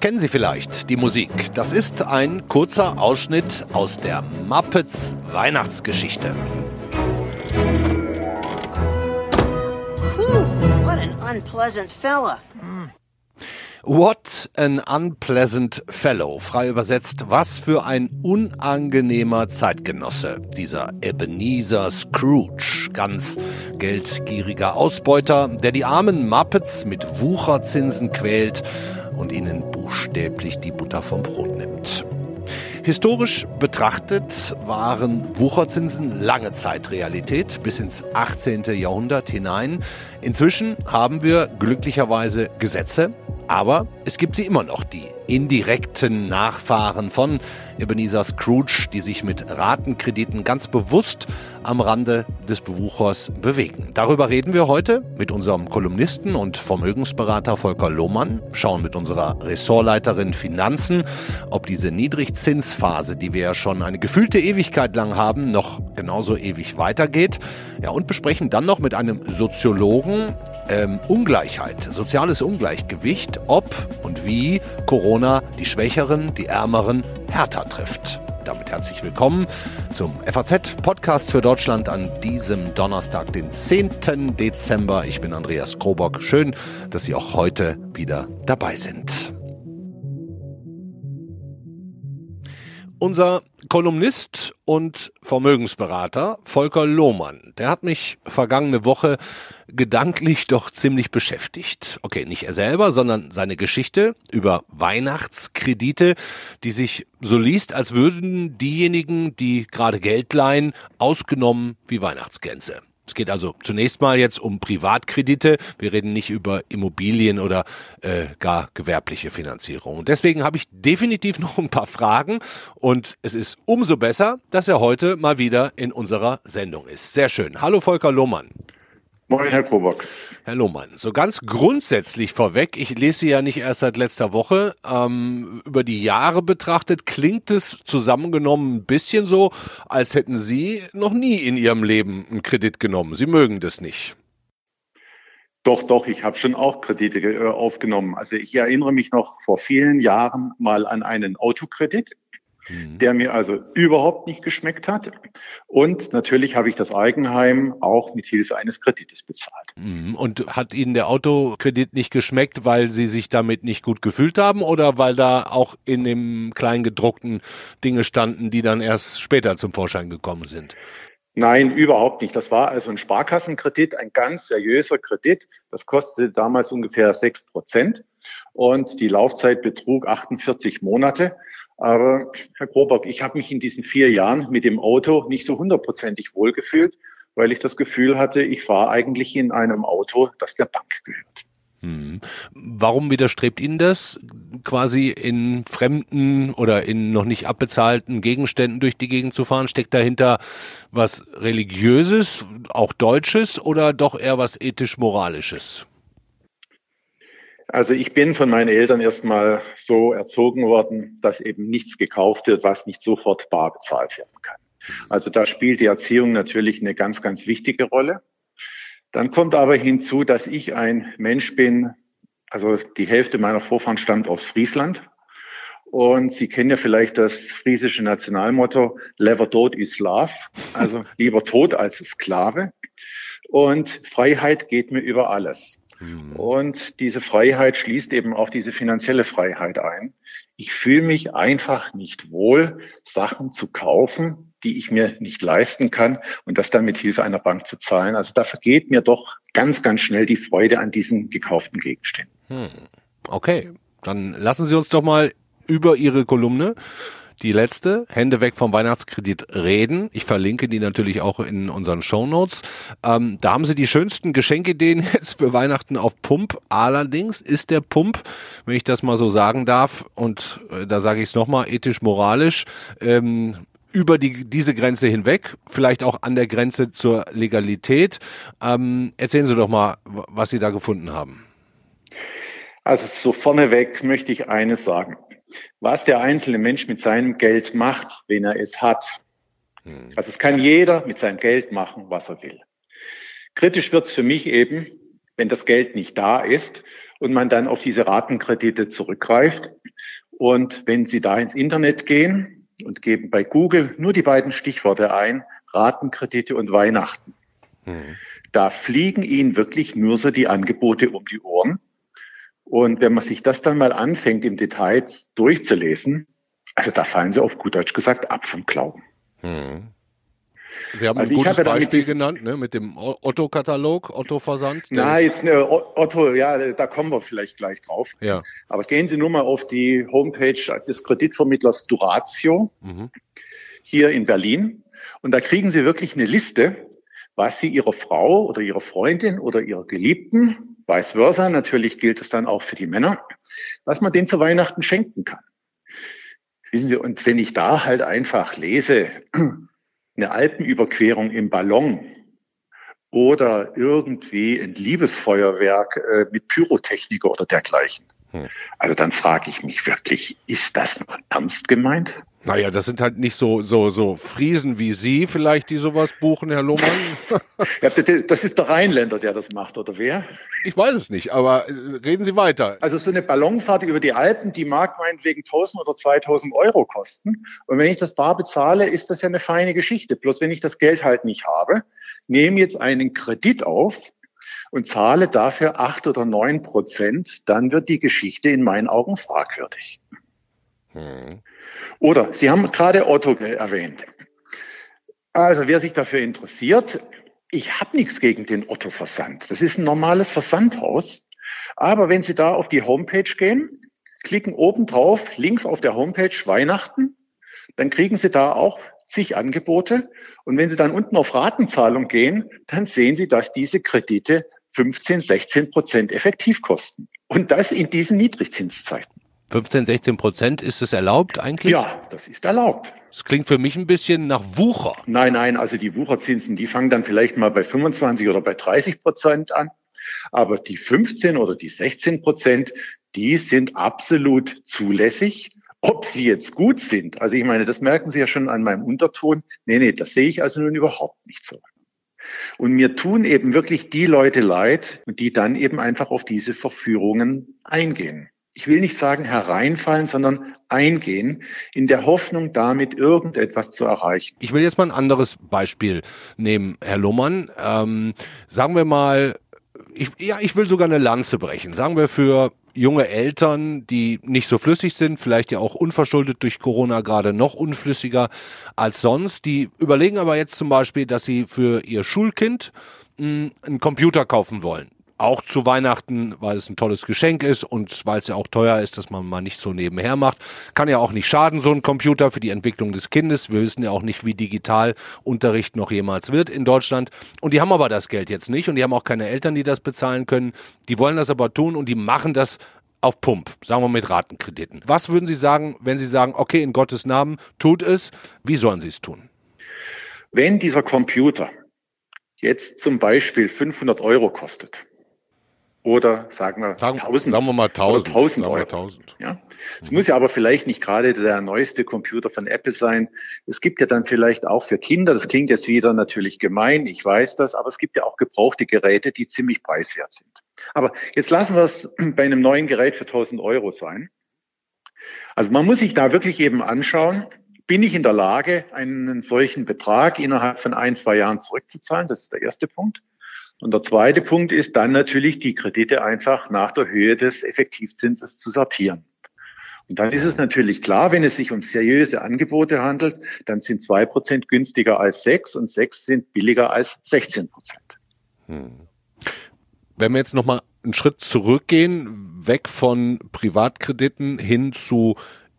Kennen Sie vielleicht die Musik? Das ist ein kurzer Ausschnitt aus der Muppets Weihnachtsgeschichte. Whew, what an unpleasant fella. What an unpleasant fellow. Frei übersetzt, was für ein unangenehmer Zeitgenosse. Dieser Ebenezer Scrooge, ganz geldgieriger Ausbeuter, der die armen Muppets mit Wucherzinsen quält und ihnen buchstäblich die Butter vom Brot nimmt. Historisch betrachtet waren Wucherzinsen lange Zeit Realität, bis ins 18. Jahrhundert hinein. Inzwischen haben wir glücklicherweise Gesetze, aber es gibt sie immer noch, die indirekten Nachfahren von Ebenezer Scrooge, die sich mit Ratenkrediten ganz bewusst am Rande des Bewuchers bewegen. Darüber reden wir heute mit unserem Kolumnisten und Vermögensberater Volker Lohmann, schauen mit unserer Ressortleiterin Finanzen, ob diese Niedrigzinsphase, die wir ja schon eine gefühlte Ewigkeit lang haben, noch genauso ewig weitergeht. Ja, und besprechen dann noch mit einem Soziologen ähm, Ungleichheit, soziales Ungleichgewicht, ob und wie Corona die Schwächeren, die Ärmeren härter trifft. Damit herzlich willkommen zum FAZ-Podcast für Deutschland an diesem Donnerstag, den 10. Dezember. Ich bin Andreas Krobock. Schön, dass Sie auch heute wieder dabei sind. Unser Kolumnist und Vermögensberater Volker Lohmann, der hat mich vergangene Woche gedanklich doch ziemlich beschäftigt. Okay, nicht er selber, sondern seine Geschichte über Weihnachtskredite, die sich so liest, als würden diejenigen, die gerade Geld leihen, ausgenommen wie Weihnachtsgänse. Es geht also zunächst mal jetzt um Privatkredite. Wir reden nicht über Immobilien oder äh, gar gewerbliche Finanzierung. Und deswegen habe ich definitiv noch ein paar Fragen. Und es ist umso besser, dass er heute mal wieder in unserer Sendung ist. Sehr schön. Hallo Volker Lohmann. Moin, Herr Kobock. Herr Lohmann, so ganz grundsätzlich vorweg, ich lese Sie ja nicht erst seit letzter Woche, ähm, über die Jahre betrachtet klingt es zusammengenommen ein bisschen so, als hätten Sie noch nie in Ihrem Leben einen Kredit genommen. Sie mögen das nicht. Doch, doch, ich habe schon auch Kredite äh, aufgenommen. Also ich erinnere mich noch vor vielen Jahren mal an einen Autokredit, der mir also überhaupt nicht geschmeckt hat. Und natürlich habe ich das Eigenheim auch mit Hilfe eines Kredites bezahlt. Mhm. Und hat Ihnen der Autokredit nicht geschmeckt, weil Sie sich damit nicht gut gefühlt haben oder weil da auch in dem Kleingedruckten Dinge standen, die dann erst später zum Vorschein gekommen sind? Nein, überhaupt nicht. Das war also ein Sparkassenkredit, ein ganz seriöser Kredit. Das kostete damals ungefähr sechs Prozent und die Laufzeit betrug 48 Monate. Aber Herr Grobock, ich habe mich in diesen vier Jahren mit dem Auto nicht so hundertprozentig wohlgefühlt, weil ich das Gefühl hatte, ich fahre eigentlich in einem Auto, das der Bank gehört. Hm. Warum widerstrebt Ihnen das, quasi in fremden oder in noch nicht abbezahlten Gegenständen durch die Gegend zu fahren? Steckt dahinter was Religiöses, auch Deutsches oder doch eher was ethisch-moralisches? Also ich bin von meinen Eltern erstmal so erzogen worden, dass eben nichts gekauft wird, was nicht sofort bar bezahlt werden kann. Also da spielt die Erziehung natürlich eine ganz, ganz wichtige Rolle. Dann kommt aber hinzu, dass ich ein Mensch bin, also die Hälfte meiner Vorfahren stammt aus Friesland. Und Sie kennen ja vielleicht das friesische Nationalmotto, Lever Tod is Love, also lieber Tod als Sklave. Und Freiheit geht mir über alles. Und diese Freiheit schließt eben auch diese finanzielle Freiheit ein. Ich fühle mich einfach nicht wohl, Sachen zu kaufen, die ich mir nicht leisten kann und das dann mit Hilfe einer Bank zu zahlen. Also da vergeht mir doch ganz, ganz schnell die Freude an diesen gekauften Gegenständen. Hm. Okay, dann lassen Sie uns doch mal über Ihre Kolumne die letzte, Hände weg vom Weihnachtskredit reden. Ich verlinke die natürlich auch in unseren Shownotes. Ähm, da haben sie die schönsten Geschenkideen jetzt für Weihnachten auf Pump. Allerdings ist der Pump, wenn ich das mal so sagen darf, und äh, da sage ich es nochmal, ethisch-moralisch, ähm, über die, diese Grenze hinweg, vielleicht auch an der Grenze zur Legalität. Ähm, erzählen Sie doch mal, was Sie da gefunden haben. Also so vorneweg möchte ich eines sagen. Was der einzelne Mensch mit seinem Geld macht, wenn er es hat, Hm. Also es kann jeder mit seinem Geld machen, was er will. Kritisch wird es für mich eben, wenn das Geld nicht da ist und man dann auf diese Ratenkredite zurückgreift. Und wenn Sie da ins Internet gehen und geben bei Google nur die beiden Stichworte ein, Ratenkredite und Weihnachten, mhm. da fliegen Ihnen wirklich nur so die Angebote um die Ohren. Und wenn man sich das dann mal anfängt, im Detail durchzulesen, also da fallen Sie auf gut Deutsch gesagt ab vom Glauben. Mhm. Sie haben also ein gutes Beispiel genannt, ne, mit dem Otto-Katalog, Otto-Versand. Na, jetzt ne, Otto, ja, da kommen wir vielleicht gleich drauf. Ja. Aber gehen Sie nur mal auf die Homepage des Kreditvermittlers Duratio mhm. hier in Berlin und da kriegen Sie wirklich eine Liste, was Sie Ihrer Frau oder Ihrer Freundin oder Ihrer Geliebten, vice versa, natürlich gilt es dann auch für die Männer, was man denen zu Weihnachten schenken kann. Wissen Sie, und wenn ich da halt einfach lese, eine Alpenüberquerung im Ballon oder irgendwie ein Liebesfeuerwerk äh, mit Pyrotechnik oder dergleichen. Hm. Also dann frage ich mich wirklich, ist das noch ernst gemeint? Naja, das sind halt nicht so, so, so Friesen wie Sie vielleicht, die sowas buchen, Herr Lohmann. ja, das ist der Rheinländer, der das macht, oder wer? Ich weiß es nicht, aber äh, reden Sie weiter. Also so eine Ballonfahrt über die Alpen, die mag meinetwegen 1000 oder 2000 Euro kosten. Und wenn ich das bar bezahle, ist das ja eine feine Geschichte. Bloß wenn ich das Geld halt nicht habe, nehme jetzt einen Kredit auf und zahle dafür acht oder neun Prozent, dann wird die Geschichte in meinen Augen fragwürdig. Hm. Oder Sie haben gerade Otto erwähnt. Also wer sich dafür interessiert, ich habe nichts gegen den Otto-Versand. Das ist ein normales Versandhaus. Aber wenn Sie da auf die Homepage gehen, klicken oben drauf, links auf der Homepage Weihnachten, dann kriegen Sie da auch zig Angebote. Und wenn Sie dann unten auf Ratenzahlung gehen, dann sehen Sie, dass diese Kredite 15, 16 Prozent effektiv kosten. Und das in diesen Niedrigzinszeiten. 15, 16 Prozent, ist es erlaubt eigentlich? Ja, das ist erlaubt. Das klingt für mich ein bisschen nach Wucher. Nein, nein, also die Wucherzinsen, die fangen dann vielleicht mal bei 25 oder bei 30 Prozent an. Aber die 15 oder die 16 Prozent, die sind absolut zulässig. Ob sie jetzt gut sind, also ich meine, das merken Sie ja schon an meinem Unterton. Nee, nee, das sehe ich also nun überhaupt nicht so. Und mir tun eben wirklich die Leute leid, die dann eben einfach auf diese Verführungen eingehen ich will nicht sagen hereinfallen, sondern eingehen, in der Hoffnung, damit irgendetwas zu erreichen. Ich will jetzt mal ein anderes Beispiel nehmen, Herr Lummern. Ähm, sagen wir mal, ich, ja, ich will sogar eine Lanze brechen. Sagen wir für junge Eltern, die nicht so flüssig sind, vielleicht ja auch unverschuldet durch Corona gerade noch unflüssiger als sonst. Die überlegen aber jetzt zum Beispiel, dass sie für ihr Schulkind hm, einen Computer kaufen wollen auch zu Weihnachten, weil es ein tolles Geschenk ist und weil es ja auch teuer ist, dass man mal nicht so nebenher macht. Kann ja auch nicht schaden, so ein Computer für die Entwicklung des Kindes. Wir wissen ja auch nicht, wie digital Unterricht noch jemals wird in Deutschland. Und die haben aber das Geld jetzt nicht und die haben auch keine Eltern, die das bezahlen können. Die wollen das aber tun und die machen das auf Pump, sagen wir mit Ratenkrediten. Was würden Sie sagen, wenn Sie sagen, okay, in Gottes Namen, tut es, wie sollen Sie es tun? Wenn dieser Computer jetzt zum Beispiel 500 Euro kostet, oder sagen wir sagen, 1000, sagen wir mal 1000, 1000 Euro. 1000. Ja? Es mhm. muss ja aber vielleicht nicht gerade der neueste Computer von Apple sein. Es gibt ja dann vielleicht auch für Kinder, das klingt jetzt wieder natürlich gemein, ich weiß das, aber es gibt ja auch gebrauchte Geräte, die ziemlich preiswert sind. Aber jetzt lassen wir es bei einem neuen Gerät für 1000 Euro sein. Also man muss sich da wirklich eben anschauen, bin ich in der Lage, einen solchen Betrag innerhalb von ein, zwei Jahren zurückzuzahlen? Das ist der erste Punkt. Und der zweite Punkt ist dann natürlich die Kredite einfach nach der Höhe des Effektivzinses zu sortieren. Und dann ist es natürlich klar, wenn es sich um seriöse Angebote handelt, dann sind zwei Prozent günstiger als sechs und sechs sind billiger als 16 Prozent. Hm. Wenn wir jetzt nochmal einen Schritt zurückgehen, weg von Privatkrediten hin zu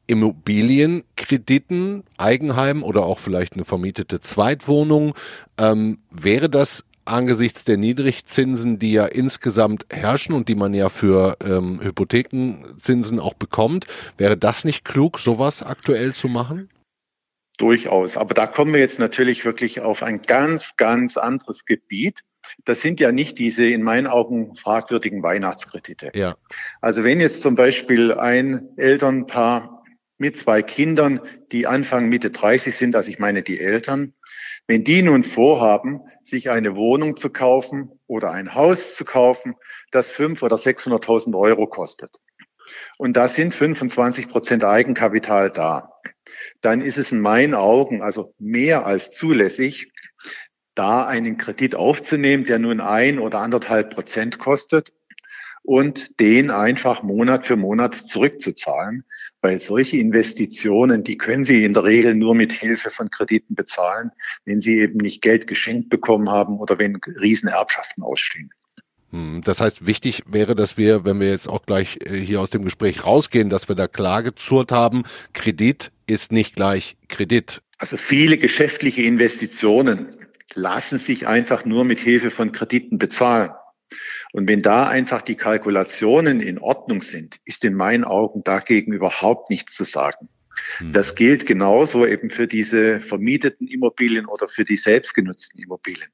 Immobilienkrediten, Eigenheim oder auch vielleicht eine vermietete Zweitwohnung, ähm, wäre das angesichts der Niedrigzinsen, die ja insgesamt herrschen und die man ja für ähm, Hypothekenzinsen auch bekommt, wäre das nicht klug, sowas aktuell zu machen? Durchaus. Aber da kommen wir jetzt natürlich wirklich auf ein ganz, ganz anderes Gebiet. Das sind ja nicht diese in meinen Augen fragwürdigen Weihnachtskredite. Ja. Also wenn jetzt zum Beispiel ein Elternpaar mit zwei Kindern, die Anfang Mitte 30 sind, also ich meine die Eltern, wenn die nun vorhaben, sich eine Wohnung zu kaufen oder ein Haus zu kaufen, das fünf oder 600.000 Euro kostet, und da sind 25 Prozent Eigenkapital da, dann ist es in meinen Augen also mehr als zulässig, da einen Kredit aufzunehmen, der nun ein oder anderthalb Prozent kostet und den einfach Monat für Monat zurückzuzahlen, weil solche Investitionen, die können Sie in der Regel nur mit Hilfe von Krediten bezahlen, wenn Sie eben nicht Geld geschenkt bekommen haben oder wenn Riesenerbschaften ausstehen. Hm, das heißt, wichtig wäre, dass wir, wenn wir jetzt auch gleich äh, hier aus dem Gespräch rausgehen, dass wir da klar gezurrt haben, Kredit ist nicht gleich Kredit. Also viele geschäftliche Investitionen lassen sich einfach nur mit Hilfe von Krediten bezahlen. Und wenn da einfach die Kalkulationen in Ordnung sind, ist in meinen Augen dagegen überhaupt nichts zu sagen. Hm. Das gilt genauso eben für diese vermieteten Immobilien oder für die selbstgenutzten Immobilien.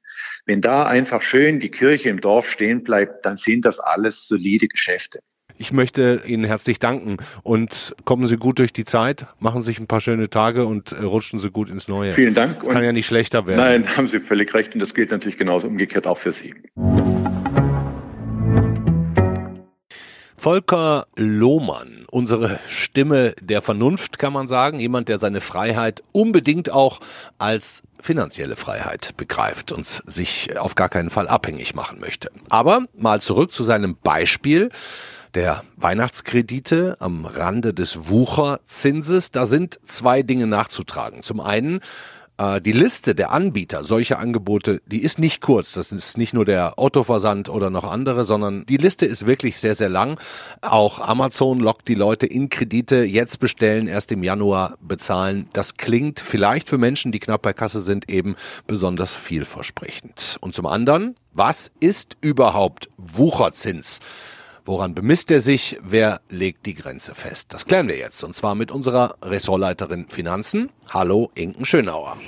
Wenn da einfach schön die Kirche im Dorf stehen bleibt, dann sind das alles solide Geschäfte. Ich möchte Ihnen herzlich danken und kommen Sie gut durch die Zeit, machen sich ein paar schöne Tage und äh, rutschen Sie gut ins Neue. Vielen Dank. Das kann ja nicht schlechter werden. Nein, haben Sie völlig recht und das gilt natürlich genauso umgekehrt auch für Sie. Volker Lohmann, unsere Stimme der Vernunft, kann man sagen. Jemand, der seine Freiheit unbedingt auch als finanzielle Freiheit begreift und sich auf gar keinen Fall abhängig machen möchte. Aber mal zurück zu seinem Beispiel der Weihnachtskredite am Rande des Wucherzinses. Da sind zwei Dinge nachzutragen. Zum einen die Liste der Anbieter solcher Angebote, die ist nicht kurz. Das ist nicht nur der Autoversand oder noch andere, sondern die Liste ist wirklich sehr, sehr lang. Auch Amazon lockt die Leute in Kredite, jetzt bestellen, erst im Januar bezahlen. Das klingt vielleicht für Menschen, die knapp bei Kasse sind, eben besonders vielversprechend. Und zum anderen, was ist überhaupt Wucherzins? Woran bemisst er sich? Wer legt die Grenze fest? Das klären wir jetzt. Und zwar mit unserer Ressortleiterin Finanzen. Hallo, Inken Schönauer.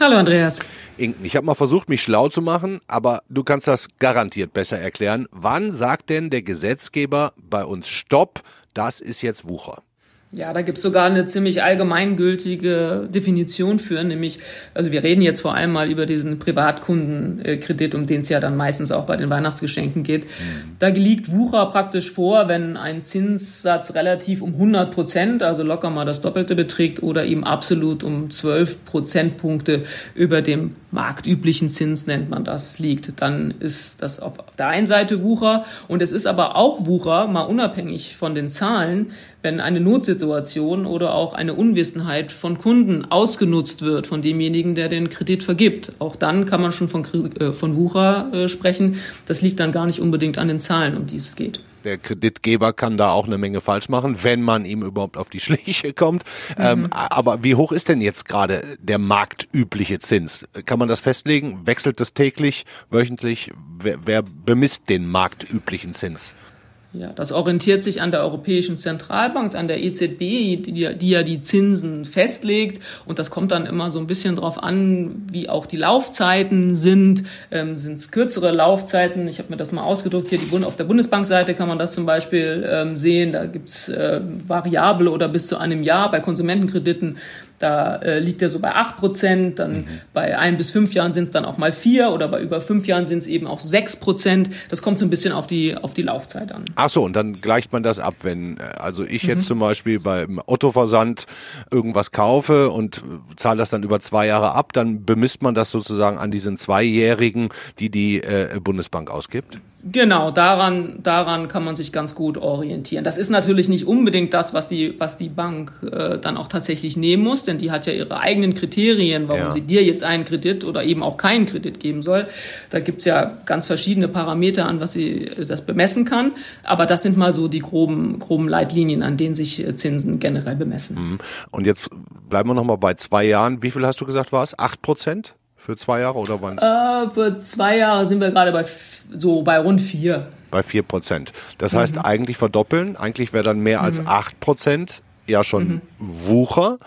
Hallo, Andreas. Inken, ich habe mal versucht, mich schlau zu machen, aber du kannst das garantiert besser erklären. Wann sagt denn der Gesetzgeber bei uns Stopp? Das ist jetzt Wucher. Ja, da gibt's sogar eine ziemlich allgemeingültige Definition für, nämlich, also wir reden jetzt vor allem mal über diesen Privatkundenkredit, um den es ja dann meistens auch bei den Weihnachtsgeschenken geht. Mhm. Da liegt Wucher praktisch vor, wenn ein Zinssatz relativ um 100 Prozent, also locker mal das Doppelte beträgt oder eben absolut um 12 Prozentpunkte über dem marktüblichen Zins nennt man das, liegt. Dann ist das auf, auf der einen Seite Wucher und es ist aber auch Wucher, mal unabhängig von den Zahlen, wenn eine Notsituation oder auch eine Unwissenheit von Kunden ausgenutzt wird, von demjenigen, der den Kredit vergibt. Auch dann kann man schon von, äh, von Wucher äh, sprechen. Das liegt dann gar nicht unbedingt an den Zahlen, um die es geht. Der Kreditgeber kann da auch eine Menge falsch machen, wenn man ihm überhaupt auf die Schliche kommt. Mhm. Ähm, aber wie hoch ist denn jetzt gerade der marktübliche Zins? Kann man das festlegen? Wechselt das täglich, wöchentlich? Wer, wer bemisst den marktüblichen Zins? Ja, das orientiert sich an der Europäischen Zentralbank, an der EZB, die, die, ja die Zinsen festlegt. Und das kommt dann immer so ein bisschen drauf an, wie auch die Laufzeiten sind. Ähm, sind es kürzere Laufzeiten? Ich habe mir das mal ausgedruckt. Hier die, auf der Bundesbankseite kann man das zum Beispiel ähm, sehen. Da gibt's äh, variable oder bis zu einem Jahr. Bei Konsumentenkrediten da äh, liegt er so bei acht Prozent, dann mhm. bei ein bis fünf Jahren sind es dann auch mal vier oder bei über fünf Jahren sind es eben auch sechs Prozent. Das kommt so ein bisschen auf die, auf die Laufzeit an. Ach so, und dann gleicht man das ab, wenn, äh, also ich jetzt mhm. zum Beispiel beim Ottoversand irgendwas kaufe und zahle das dann über zwei Jahre ab, dann bemisst man das sozusagen an diesen Zweijährigen, die die äh, Bundesbank ausgibt? Genau, daran, daran kann man sich ganz gut orientieren. Das ist natürlich nicht unbedingt das, was die, was die Bank äh, dann auch tatsächlich nehmen muss, denn die hat ja ihre eigenen Kriterien, warum ja. sie dir jetzt einen Kredit oder eben auch keinen Kredit geben soll. Da gibt's ja ganz verschiedene Parameter, an was sie äh, das bemessen kann. Aber das sind mal so die groben, groben Leitlinien, an denen sich äh, Zinsen generell bemessen. Mhm. Und jetzt bleiben wir nochmal bei zwei Jahren. Wie viel hast du gesagt, war es? Acht Prozent? Für zwei Jahre oder wann? Äh, für zwei Jahre sind wir gerade bei so bei rund vier. Bei vier Prozent. Das mhm. heißt eigentlich verdoppeln. Eigentlich wäre dann mehr als mhm. acht Prozent ja schon mhm. Wucher.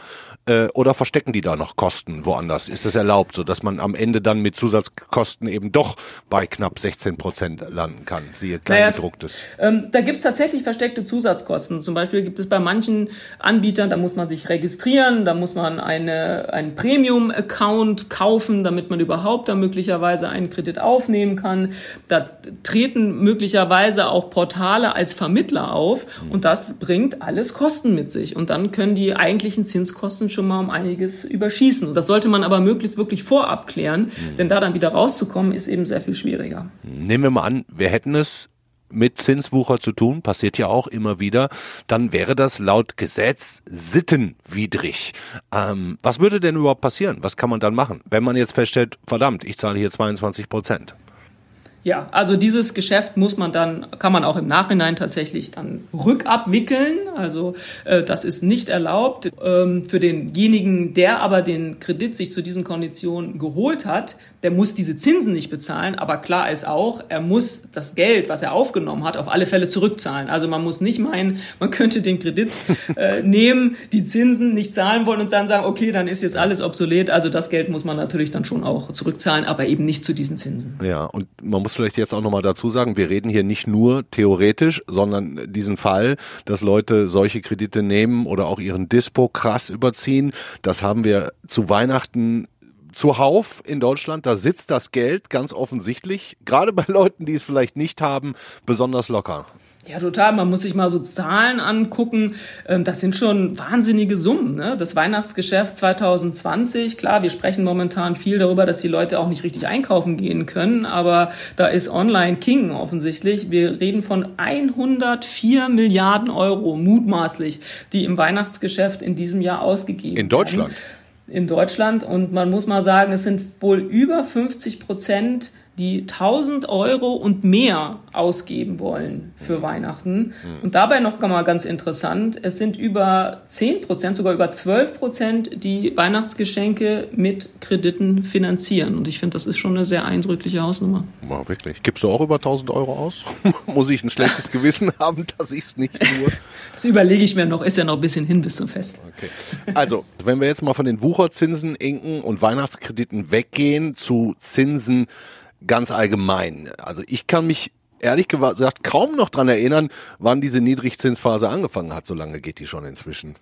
Äh, oder verstecken die da noch Kosten woanders? Ist das erlaubt, sodass man am Ende dann mit Zusatzkosten eben doch bei knapp 16 Prozent landen kann? Siehe kleingedrucktes. Naja, ähm, da gibt's tatsächlich versteckte Zusatzkosten. Zum Beispiel gibt es bei manchen Anbietern, da muss man sich registrieren, da muss man eine, einen Premium-Account kaufen, damit man überhaupt da möglicherweise einen Kredit aufnehmen kann. Da treten möglicherweise auch Portale als Vermittler auf und das bringt alles Kosten mit sich. Und dann können die eigentlichen Zinskosten schon mal um einiges überschießen. Das sollte man aber möglichst wirklich vorab klären, denn da dann wieder rauszukommen, ist eben sehr viel schwieriger. Nehmen wir mal an, wir hätten es mit Zinswucher zu tun, passiert ja auch immer wieder, dann wäre das laut Gesetz sittenwidrig. Ähm, was würde denn überhaupt passieren? Was kann man dann machen, wenn man jetzt feststellt, verdammt, ich zahle hier 22 Prozent? Ja, also dieses Geschäft muss man dann, kann man auch im Nachhinein tatsächlich dann rückabwickeln. Also äh, das ist nicht erlaubt. Ähm, für denjenigen, der aber den Kredit sich zu diesen Konditionen geholt hat, der muss diese Zinsen nicht bezahlen, aber klar ist auch, er muss das Geld, was er aufgenommen hat, auf alle Fälle zurückzahlen. Also man muss nicht meinen, man könnte den Kredit äh, nehmen, die Zinsen nicht zahlen wollen und dann sagen, okay, dann ist jetzt alles obsolet. Also das Geld muss man natürlich dann schon auch zurückzahlen, aber eben nicht zu diesen Zinsen. Ja, und man muss vielleicht jetzt auch nochmal dazu sagen, wir reden hier nicht nur theoretisch, sondern diesen Fall, dass Leute solche Kredite nehmen oder auch ihren Dispo krass überziehen, das haben wir zu Weihnachten zuhauf in Deutschland, da sitzt das Geld ganz offensichtlich, gerade bei Leuten, die es vielleicht nicht haben, besonders locker. Ja, total. Man muss sich mal so Zahlen angucken. Ähm, das sind schon wahnsinnige Summen. Ne? Das Weihnachtsgeschäft 2020, klar, wir sprechen momentan viel darüber, dass die Leute auch nicht richtig einkaufen gehen können, aber da ist Online King offensichtlich. Wir reden von 104 Milliarden Euro mutmaßlich, die im Weihnachtsgeschäft in diesem Jahr ausgegeben In Deutschland? Werden in Deutschland. Und man muss mal sagen, es sind wohl über 50 Prozent die 1000 Euro und mehr ausgeben wollen für Weihnachten. Und dabei noch mal ganz interessant, es sind über 10 Prozent, sogar über 12 Prozent, die Weihnachtsgeschenke mit Krediten finanzieren. Und ich finde, das ist schon eine sehr eindrückliche Hausnummer. Wow, wirklich. Gibst du auch über 1000 Euro aus? Muss ich ein schlechtes Gewissen haben, dass ich es nicht tue? Das überlege ich mir noch, ist ja noch ein bisschen hin bis zum Fest. Okay. Also, wenn wir jetzt mal von den Wucherzinsen, Inken und Weihnachtskrediten weggehen zu Zinsen ganz allgemein. Also ich kann mich ehrlich gesagt kaum noch dran erinnern, wann diese Niedrigzinsphase angefangen hat. So lange geht die schon inzwischen.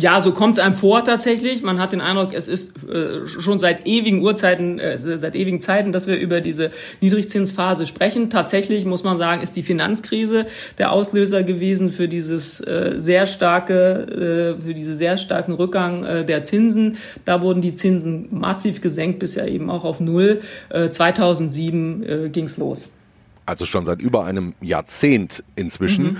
Ja, so kommt es einem vor tatsächlich. Man hat den Eindruck, es ist äh, schon seit ewigen Urzeiten, äh, seit ewigen Zeiten, dass wir über diese Niedrigzinsphase sprechen. Tatsächlich muss man sagen, ist die Finanzkrise der Auslöser gewesen für dieses äh, sehr starke, äh, für diese sehr starken Rückgang äh, der Zinsen. Da wurden die Zinsen massiv gesenkt, bisher eben auch auf null. Äh, 2007 äh, ging's los. Also schon seit über einem Jahrzehnt inzwischen. Mhm.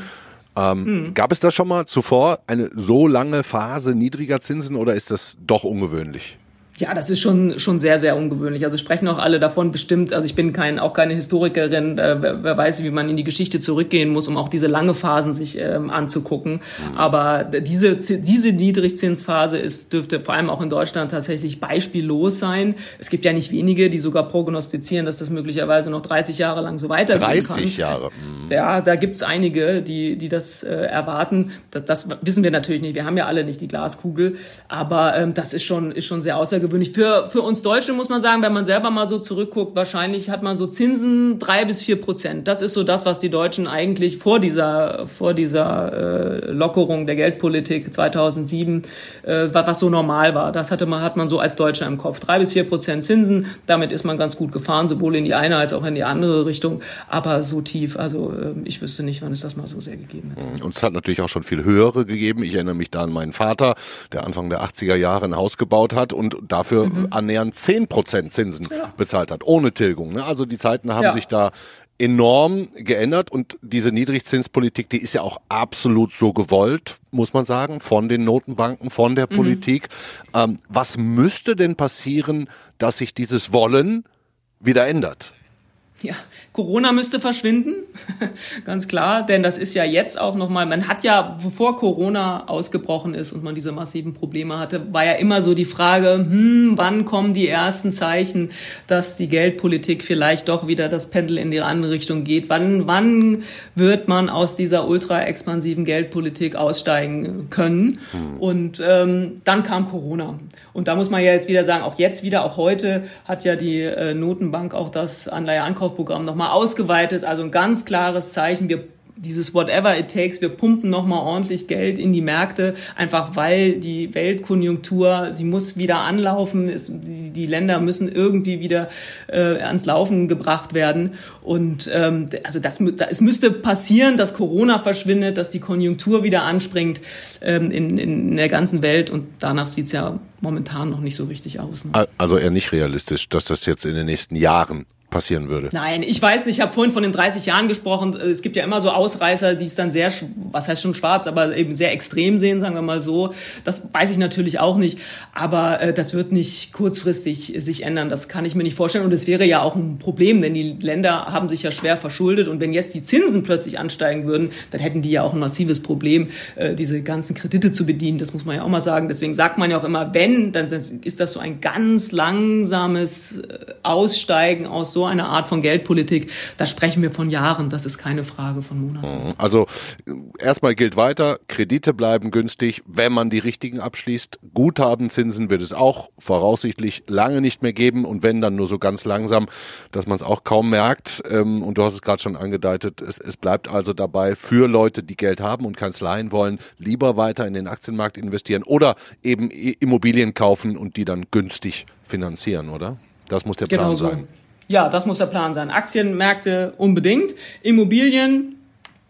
Ähm, hm. Gab es da schon mal zuvor eine so lange Phase niedriger Zinsen oder ist das doch ungewöhnlich? Ja, das ist schon schon sehr sehr ungewöhnlich. Also sprechen auch alle davon bestimmt. Also ich bin kein auch keine Historikerin. Äh, wer, wer, weiß, wie man in die Geschichte zurückgehen muss, um auch diese lange Phasen sich ähm, anzugucken. Mhm. Aber diese diese Niedrigzinsphase ist dürfte vor allem auch in Deutschland tatsächlich beispiellos sein. Es gibt ja nicht wenige, die sogar prognostizieren, dass das möglicherweise noch 30 Jahre lang so weitergehen 30 kann. 30 Jahre. Mhm. Ja, da gibt's einige, die die das äh, erwarten. Das, das wissen wir natürlich nicht. Wir haben ja alle nicht die Glaskugel. Aber ähm, das ist schon ist schon sehr außergewöhnlich außergewöhnlich. Für, für uns Deutsche muss man sagen, wenn man selber mal so zurückguckt, wahrscheinlich hat man so Zinsen drei bis vier Prozent. Das ist so das, was die Deutschen eigentlich vor dieser, vor dieser äh, Lockerung der Geldpolitik 2007, äh, was so normal war. Das hatte man, hat man so als Deutscher im Kopf. Drei bis vier Prozent Zinsen, damit ist man ganz gut gefahren, sowohl in die eine als auch in die andere Richtung. Aber so tief, also äh, ich wüsste nicht, wann es das mal so sehr gegeben hat. Und es hat natürlich auch schon viel höhere gegeben. Ich erinnere mich da an meinen Vater, der Anfang der 80er Jahre ein Haus gebaut hat und da dafür mhm. annähernd 10% Zinsen ja. bezahlt hat, ohne Tilgung. Ne? Also die Zeiten haben ja. sich da enorm geändert und diese Niedrigzinspolitik, die ist ja auch absolut so gewollt, muss man sagen, von den Notenbanken, von der mhm. Politik. Ähm, was müsste denn passieren, dass sich dieses Wollen wieder ändert? Ja, Corona müsste verschwinden, ganz klar, denn das ist ja jetzt auch nochmal, man hat ja, bevor Corona ausgebrochen ist und man diese massiven Probleme hatte, war ja immer so die Frage, hm, wann kommen die ersten Zeichen, dass die Geldpolitik vielleicht doch wieder das Pendel in die andere Richtung geht? Wann, wann wird man aus dieser ultra expansiven Geldpolitik aussteigen können? Hm. Und ähm, dann kam Corona. Und da muss man ja jetzt wieder sagen, auch jetzt wieder, auch heute hat ja die äh, Notenbank auch das Anleiheankaufprogramm nochmal ausgeweitet. Also ein ganz klares Zeichen. Wir dieses whatever it takes, wir pumpen nochmal ordentlich Geld in die Märkte, einfach weil die Weltkonjunktur, sie muss wieder anlaufen, es, die, Länder müssen irgendwie wieder äh, ans Laufen gebracht werden. Und ähm, also das, es müsste passieren, dass Corona verschwindet, dass die Konjunktur wieder anspringt ähm, in, in der ganzen Welt. Und danach sieht's ja momentan noch nicht so richtig aus. Ne? Also eher nicht realistisch, dass das jetzt in den nächsten Jahren passieren würde. Nein, ich weiß nicht, ich habe vorhin von den 30 Jahren gesprochen. Es gibt ja immer so Ausreißer, die es dann sehr, was heißt schon schwarz, aber eben sehr extrem sehen, sagen wir mal so. Das weiß ich natürlich auch nicht, aber äh, das wird nicht kurzfristig sich ändern. Das kann ich mir nicht vorstellen und es wäre ja auch ein Problem, denn die Länder haben sich ja schwer verschuldet und wenn jetzt die Zinsen plötzlich ansteigen würden, dann hätten die ja auch ein massives Problem, äh, diese ganzen Kredite zu bedienen. Das muss man ja auch mal sagen. Deswegen sagt man ja auch immer, wenn, dann ist das so ein ganz langsames äh, Aussteigen aus so so eine Art von Geldpolitik, da sprechen wir von Jahren, das ist keine Frage von Monaten. Mhm. Also erstmal gilt weiter, Kredite bleiben günstig, wenn man die richtigen abschließt. Guthabenzinsen wird es auch voraussichtlich lange nicht mehr geben und wenn dann nur so ganz langsam, dass man es auch kaum merkt. Ähm, und du hast es gerade schon angedeutet, es, es bleibt also dabei für Leute, die Geld haben und Kanzleien wollen, lieber weiter in den Aktienmarkt investieren oder eben Immobilien kaufen und die dann günstig finanzieren, oder? Das muss der Plan genau so. sein. Ja, das muss der Plan sein. Aktienmärkte unbedingt. Immobilien,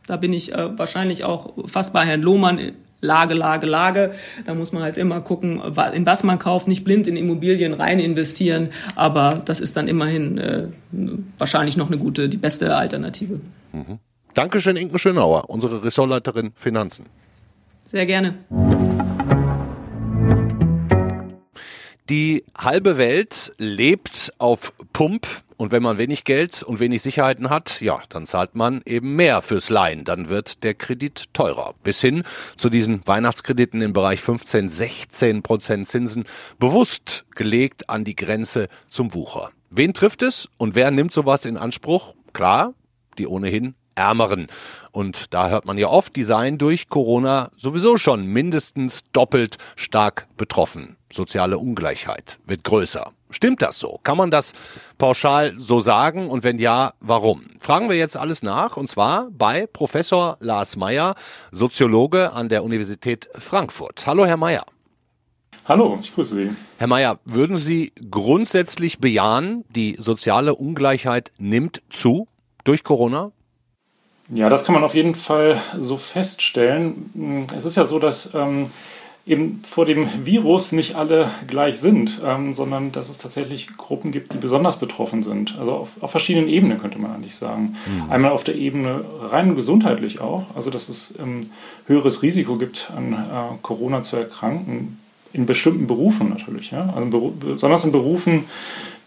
da bin ich äh, wahrscheinlich auch fast bei Herrn Lohmann. Lage, Lage, Lage. Da muss man halt immer gucken, in was man kauft, nicht blind in Immobilien rein investieren, aber das ist dann immerhin äh, wahrscheinlich noch eine gute, die beste Alternative. Mhm. Dankeschön, Inken Schönauer, unsere Ressortleiterin Finanzen. Sehr gerne. Die halbe Welt lebt auf Pump und wenn man wenig Geld und wenig Sicherheiten hat, ja, dann zahlt man eben mehr fürs Leihen. Dann wird der Kredit teurer. Bis hin zu diesen Weihnachtskrediten im Bereich 15, 16 Prozent Zinsen bewusst gelegt an die Grenze zum Wucher. Wen trifft es und wer nimmt sowas in Anspruch? Klar, die ohnehin Ärmeren. Und da hört man ja oft, die seien durch Corona sowieso schon mindestens doppelt stark betroffen. Soziale Ungleichheit wird größer. Stimmt das so? Kann man das pauschal so sagen? Und wenn ja, warum? Fragen wir jetzt alles nach. Und zwar bei Professor Lars Meyer, Soziologe an der Universität Frankfurt. Hallo, Herr Meyer. Hallo, ich grüße Sie. Herr Meyer, würden Sie grundsätzlich bejahen, die soziale Ungleichheit nimmt zu durch Corona? Ja, das kann man auf jeden Fall so feststellen. Es ist ja so, dass ähm, eben vor dem Virus nicht alle gleich sind, ähm, sondern dass es tatsächlich Gruppen gibt, die besonders betroffen sind. Also auf, auf verschiedenen Ebenen könnte man eigentlich sagen. Mhm. Einmal auf der Ebene rein gesundheitlich auch, also dass es ähm, höheres Risiko gibt, an äh, Corona zu erkranken, in bestimmten Berufen natürlich. Ja? Also besonders in Berufen,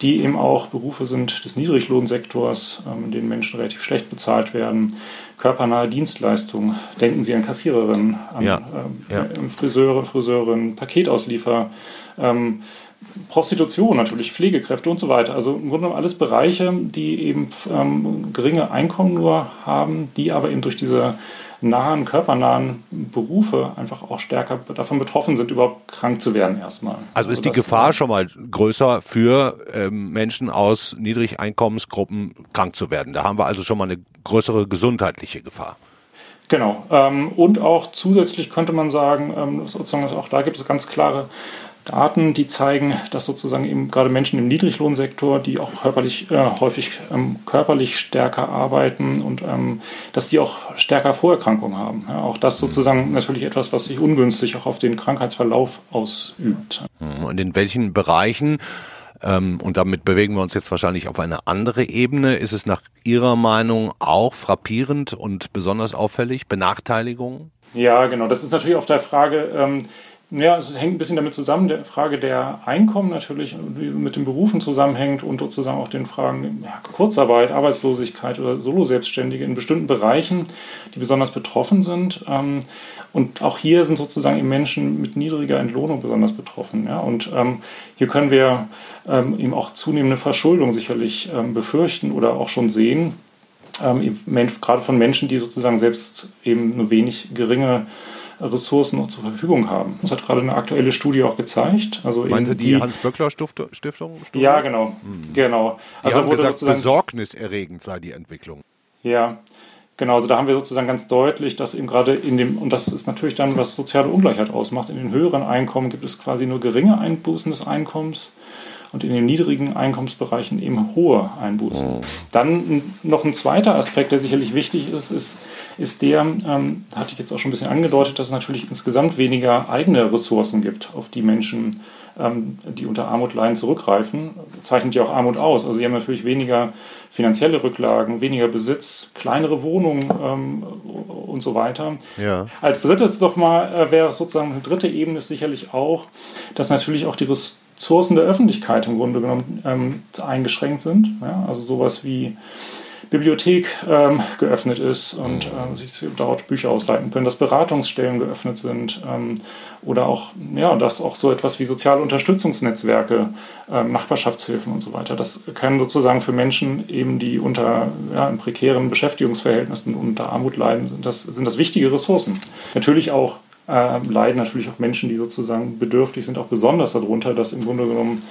die eben auch Berufe sind des Niedriglohnsektors, ähm, in denen Menschen relativ schlecht bezahlt werden körpernahe Dienstleistungen. Denken Sie an Kassiererinnen, an ja, äh, ja. Friseure, Friseurin, Paketausliefer, ähm, Prostitution natürlich, Pflegekräfte und so weiter. Also im Grunde genommen alles Bereiche, die eben ähm, geringe Einkommen nur haben, die aber eben durch diese nahen, körpernahen Berufe einfach auch stärker davon betroffen sind, überhaupt krank zu werden erstmal. Also, also ist die Gefahr schon mal größer für ähm, Menschen aus Niedrigeinkommensgruppen krank zu werden. Da haben wir also schon mal eine größere gesundheitliche Gefahr. Genau. Ähm, und auch zusätzlich könnte man sagen, ähm, sozusagen auch da gibt es ganz klare Daten, die zeigen, dass sozusagen eben gerade Menschen im Niedriglohnsektor, die auch körperlich, äh, häufig ähm, körperlich stärker arbeiten und ähm, dass die auch stärker Vorerkrankungen haben. Ja, auch das sozusagen natürlich etwas, was sich ungünstig auch auf den Krankheitsverlauf ausübt. Mhm. Und in welchen Bereichen ähm, und damit bewegen wir uns jetzt wahrscheinlich auf eine andere Ebene. Ist es nach Ihrer Meinung auch frappierend und besonders auffällig? Benachteiligungen? Ja, genau. Das ist natürlich auf der Frage, ähm, Ja, es hängt ein bisschen damit zusammen, der Frage der Einkommen natürlich mit den Berufen zusammenhängt und sozusagen auch den Fragen ja, Kurzarbeit, Arbeitslosigkeit oder Solo-Selbstständige in bestimmten Bereichen, die besonders betroffen sind. Ähm, und auch hier sind sozusagen die Menschen mit niedriger Entlohnung besonders betroffen. Ja? Und ähm, hier können wir ähm, eben auch zunehmende Verschuldung sicherlich befürchten oder auch schon sehen, gerade von Menschen, die sozusagen selbst eben nur wenig geringe Ressourcen noch zur Verfügung haben. Das hat gerade eine aktuelle Studie auch gezeigt. Also Meinen Sie die, die Hans-Böckler-Stiftung? Ja, genau. Hm. genau. Die also haben gesagt, besorgniserregend sei die Entwicklung. Ja, Genau, also da haben wir sozusagen ganz deutlich, dass eben gerade in dem, und das ist natürlich dann, was soziale Ungleichheit ausmacht, in den höheren Einkommen gibt es quasi nur geringe Einbußen des Einkommens und in den niedrigen Einkommensbereichen eben hohe Einbußen. Mhm. Dann noch ein zweiter Aspekt, der sicherlich wichtig ist, ist, ist der, ähm, hatte ich jetzt auch schon ein bisschen angedeutet, dass es natürlich insgesamt weniger eigene Ressourcen gibt, auf die Menschen, ähm, die unter Armut leiden, zurückgreifen. Zeichnet ja auch Armut aus. Also sie haben natürlich weniger finanzielle Rücklagen, weniger Besitz, kleinere Wohnungen ähm, und so weiter. Ja. Als drittes doch mal äh, wäre es sozusagen eine dritte Ebene ist sicherlich auch, dass natürlich auch die Ressourcen Ressourcen der Öffentlichkeit im Grunde genommen ähm, eingeschränkt sind. Ja? Also sowas wie Bibliothek ähm, geöffnet ist und äh, sich dort Bücher ausleiten können, dass Beratungsstellen geöffnet sind ähm, oder auch, ja, dass auch so etwas wie soziale Unterstützungsnetzwerke, ähm, Nachbarschaftshilfen und so weiter, das können sozusagen für Menschen eben, die unter ja, in prekären Beschäftigungsverhältnissen unter Armut leiden, sind das, sind das wichtige Ressourcen. Natürlich auch äh, leiden natürlich auch Menschen, die sozusagen bedürftig sind, auch besonders darunter, dass im Grunde genommen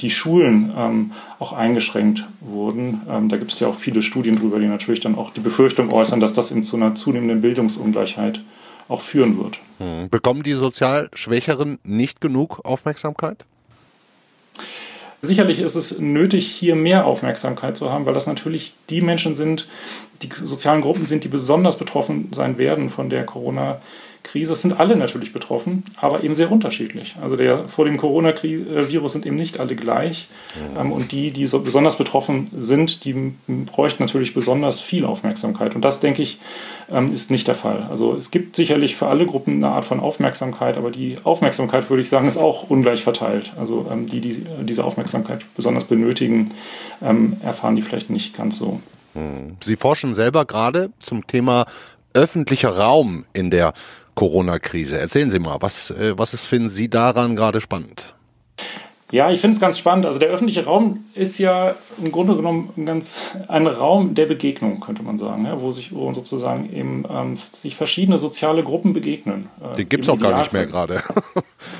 die Schulen ähm, auch eingeschränkt wurden. Ähm, da gibt es ja auch viele Studien drüber, die natürlich dann auch die Befürchtung äußern, dass das eben zu einer zunehmenden Bildungsungleichheit auch führen wird. Hm. Bekommen die sozial Schwächeren nicht genug Aufmerksamkeit? Sicherlich ist es nötig, hier mehr Aufmerksamkeit zu haben, weil das natürlich die Menschen sind, die sozialen Gruppen sind, die besonders betroffen sein werden von der Corona-Krise. Krise sind alle natürlich betroffen, aber eben sehr unterschiedlich. Also der, vor dem Coronavirus sind eben nicht alle gleich. Ähm, und die, die so besonders betroffen sind, die bräuchten natürlich besonders viel Aufmerksamkeit. Und das, denke ich, ähm, ist nicht der Fall. Also es gibt sicherlich für alle Gruppen eine Art von Aufmerksamkeit, aber die Aufmerksamkeit, würde ich sagen, ist auch ungleich verteilt. Also ähm, die, die diese Aufmerksamkeit besonders benötigen, ähm, erfahren die vielleicht nicht ganz so. Hm. Sie forschen selber gerade zum Thema öffentlicher Raum in der Corona-Krise. Erzählen Sie mal, was, äh, was ist, finden Sie daran gerade spannend? Ja, ich finde es ganz spannend. Also der öffentliche Raum ist ja im Grunde genommen ein ganz ein Raum der Begegnung, könnte man sagen, ja, wo sich wo sozusagen eben ähm, sich verschiedene soziale Gruppen begegnen. Äh, Die gibt es auch gar nicht mehr gerade.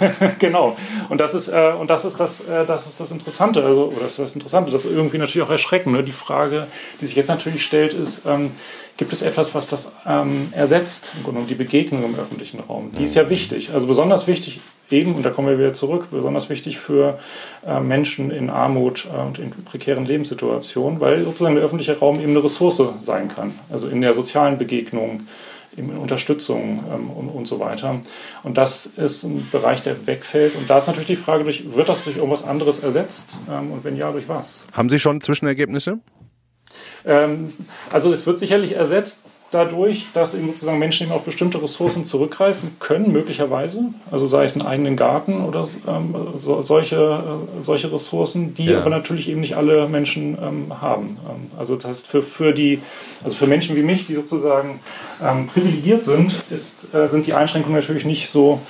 genau. Und das ist äh, und das ist das äh, das ist das Interessante, also oder das ist das Interessante, das irgendwie natürlich auch erschreckend. Ne? Die Frage, die sich jetzt natürlich stellt, ist ähm, gibt es etwas, was das ähm, ersetzt, im Grunde die Begegnung im öffentlichen Raum. Die ist ja wichtig, also besonders wichtig eben, und da kommen wir wieder zurück, besonders wichtig für äh, Menschen in Armut äh, und in prekären Lebenssituationen, weil sozusagen der öffentliche Raum eben eine Ressource sein kann, also in der sozialen Begegnung, in Unterstützung ähm, und, und, so weiter. Und das ist ein Bereich, der wegfällt. Und da ist natürlich die Frage, durch, wird das durch irgendwas anderes ersetzt? Ähm, und wenn ja, durch was? Haben Sie schon Zwischenergebnisse? Ähm, also es wird sicherlich ersetzt dadurch, dass eben sozusagen Menschen eben auf bestimmte Ressourcen zurückgreifen können, möglicherweise. Also sei es einen eigenen Garten oder ähm, so, solche, äh, solche Ressourcen, die ja. aber natürlich eben nicht alle Menschen ähm, haben. Ähm, also das heißt, für, für die, also für Menschen wie mich, die sozusagen ähm, privilegiert sind, ist, äh, sind die Einschränkungen natürlich nicht so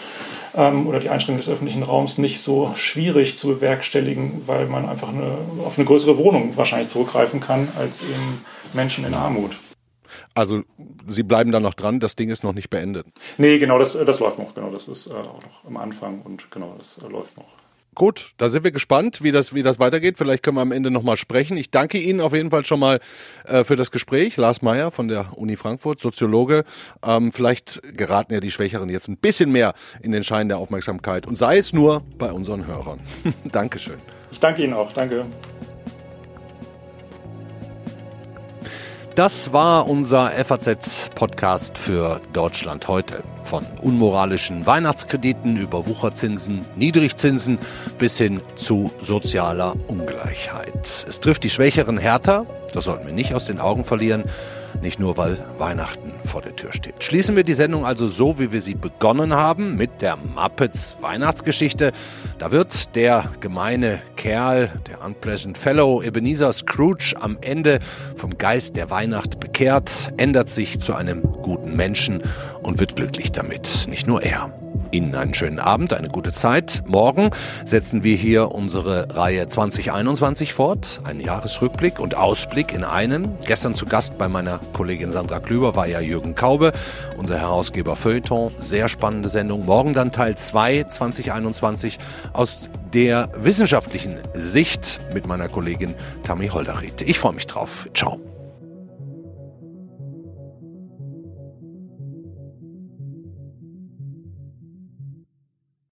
ähm, oder die Einschränkung des öffentlichen Raums nicht so schwierig zu bewerkstelligen, weil man einfach eine, auf eine größere Wohnung wahrscheinlich zurückgreifen kann als eben Menschen in Armut. Also Sie bleiben da noch dran, das Ding ist noch nicht beendet. Nee, genau, das, das läuft noch, genau, das ist äh, auch noch am Anfang und genau, das äh, läuft noch. Gut, da sind wir gespannt, wie das, wie das weitergeht. Vielleicht können wir am Ende nochmal sprechen. Ich danke Ihnen auf jeden Fall schon mal äh, für das Gespräch. Lars Meyer von der Uni Frankfurt, Soziologe. Ähm, vielleicht geraten ja die Schwächeren jetzt ein bisschen mehr in den Schein der Aufmerksamkeit und sei es nur bei unseren Hörern. Dankeschön. Ich danke Ihnen auch. Danke. Das war unser FAZ-Podcast für Deutschland heute. Von unmoralischen Weihnachtskrediten über Wucherzinsen, Niedrigzinsen bis hin zu sozialer Ungleichheit. Es trifft die Schwächeren härter, das sollten wir nicht aus den Augen verlieren. Nicht nur, weil Weihnachten vor der Tür steht. Schließen wir die Sendung also so, wie wir sie begonnen haben, mit der Muppets Weihnachtsgeschichte. Da wird der gemeine Kerl, der Unpleasant Fellow Ebenezer Scrooge am Ende vom Geist der Weihnacht bekehrt, ändert sich zu einem guten Menschen und wird glücklich damit. Nicht nur er. Ihnen einen schönen Abend, eine gute Zeit. Morgen setzen wir hier unsere Reihe 2021 fort. Ein Jahresrückblick und Ausblick in einem. Gestern zu Gast bei meiner Kollegin Sandra Klüber war ja Jürgen Kaube, unser Herausgeber Feuilleton. Sehr spannende Sendung. Morgen dann Teil 2 2021 aus der wissenschaftlichen Sicht mit meiner Kollegin Tammy Holderried. Ich freue mich drauf. Ciao.